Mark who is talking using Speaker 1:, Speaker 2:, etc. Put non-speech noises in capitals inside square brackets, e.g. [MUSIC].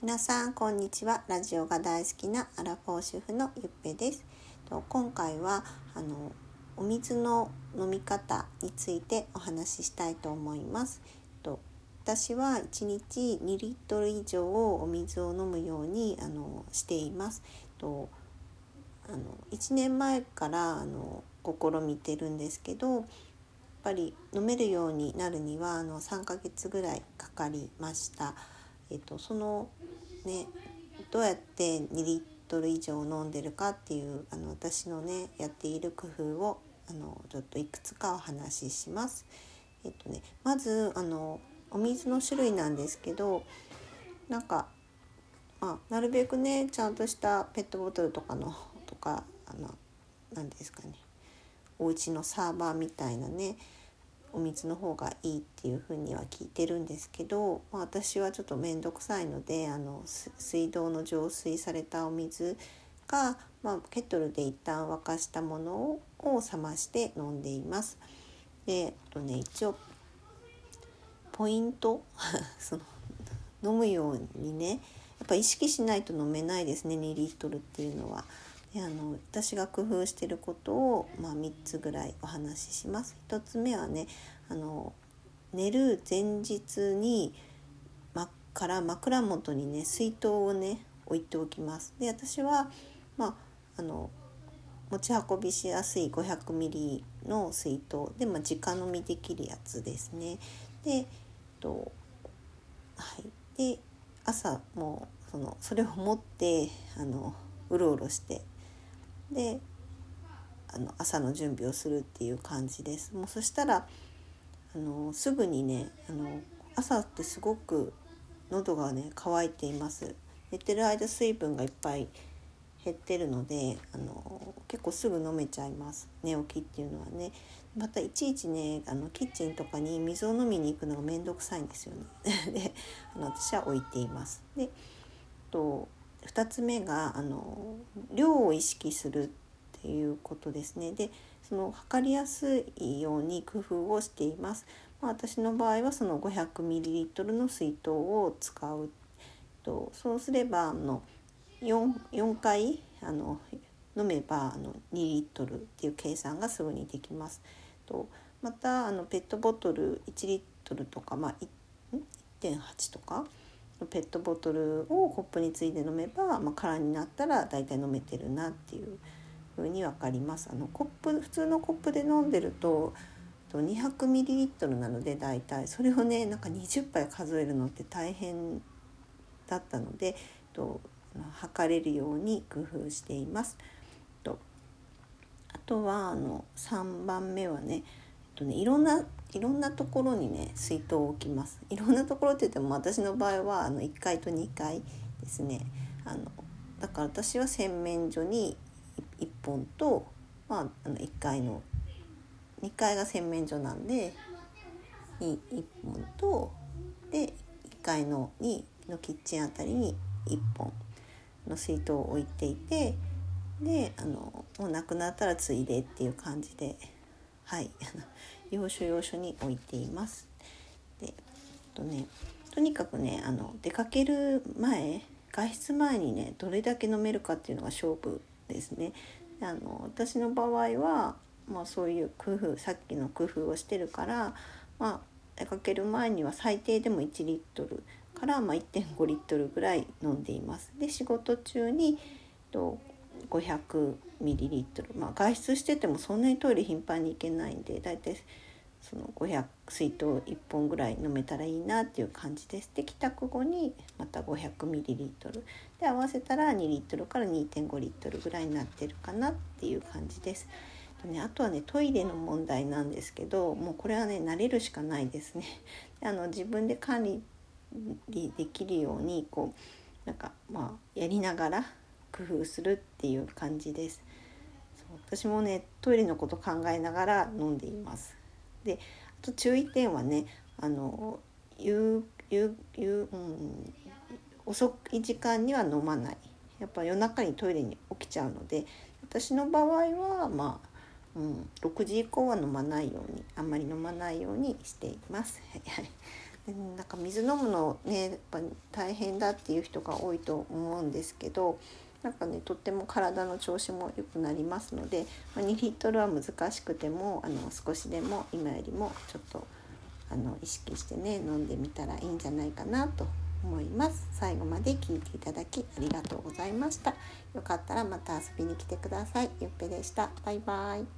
Speaker 1: 皆さんこんにちは。ラジオが大好きなアラフォー主婦のゆっぺです。と今回はあのお水の飲み方についてお話ししたいと思います。と私は1日2リットル以上お水を飲むようにあのしています。とあの1年前からあの試みてるんですけどやっぱり飲めるようになるにはあの3ヶ月ぐらいかかりました。えっと、そのねどうやって2リットル以上飲んでるかっていうあの私のねやっている工夫をあのちょっといくつかお話しします。えっとね、まずあのお水の種類なんですけどなんか、まあ、なるべくねちゃんとしたペットボトルとかのとかあの何ですかねお家のサーバーみたいなねお水の方がいいっていうふうには聞いてるんですけど、まあ、私はちょっと面倒くさいのであの水道の浄水されたお水が、まあ、ケトルで一旦沸かしたものをを冷まして飲んでいます。であとね一応ポイント [LAUGHS] その飲むようにねやっぱ意識しないと飲めないですね2リットルっていうのは。であの私が工夫してることを、まあ、3つぐらいお話しします。1つ目はねあの寝る前日に、ま、から枕元にね水筒をね置いておきます。で私は、まあ、あの持ち運びしやすい 500ml の水筒で、まあ、直飲みできるやつですね。でとはいで朝もうそのそれを持ってあのうろうろしてであの朝の準備をするっていう感じです。もうそしたらあのすぐにねあの朝ってすごく喉がね乾いています。寝てる間水分がいっぱい減ってるのであの結構すぐ飲めちゃいます寝起きっていうのはねまたいちいちねあのキッチンとかに水を飲みに行くのが面倒くさいんですよね [LAUGHS] であの私は置いていますでと2つ目があの量を意識するっていうことですね。でその測りやすいように工夫をしています、まあ、私の場合はその 500ml の水筒を使うと。そうすればあの 4, 4回あの飲めばあの2リットルっていう計算がすぐにできます。とまたあのペットボトル1リットルとか、まあ、1.8とかペットボトルをコップについて飲めば、まあ、空になったら大体飲めてるなっていう風に分かります。あのコップ普通のコップで飲んでるとと 200ml なので大体それをねなんか20杯数えるのって大変だったのでと測れるように工夫しています。とあとはあの3番目はね,、えっとねいろんないろんなところにね水筒を置きます。いろんなところって言っても私の場合はあの1階と2階ですね。あのだから私は洗面所に1本と、まあ、あの1階の2階が洗面所なんでに1本とで1階の2のキッチンあたりに1本の水筒を置いていてであのもうなくなったらついでっていう感じではい要所要所に置いています。でとねとにかくねあの出かける前外出前にねどれだけ飲めるかっていうのが勝負ですね。あの私の場合は、まあ、そういう工夫さっきの工夫をしてるから、まあ、出かける前には最低でも1リットルからま1.5リットルぐらい飲んでいます。で仕事中にと500ミリリットル、まあ、外出しててもそんなにトイレ頻繁に行けないんでだいたいその500水筒1本ぐらい飲めたらいいなっていう感じです。で帰宅後にまた500ミリリットルで合わせたら2リットルから2.5リットルぐらいになってるかなっていう感じです。ね、あとはねトイレの問題なんですけどもうこれはね慣れるしかないですね。あの自分で管理できるようにこうなんかまあやりながら工夫するっていう感じです。私もねトイレのこと考えながら飲んでいます。であと注意点はねあの夕夕夕、うん、遅い時間には飲まないやっぱ夜中にトイレに起きちゃうので私の場合はまあうん、6時以降は飲まないようにあんまり飲まないようにしています。なんか水飲むのねやっぱ大変だっていう人が多いと思うんですけどなんかねとっても体の調子も良くなりますので、まあ、2リットルは難しくてもあの少しでも今よりもちょっとあの意識してね飲んでみたらいいんじゃないかなと思います。最後まで聞いていただきありがとうございました。よかったらまた遊びに来てください。ゆっぺでした。バイバイ。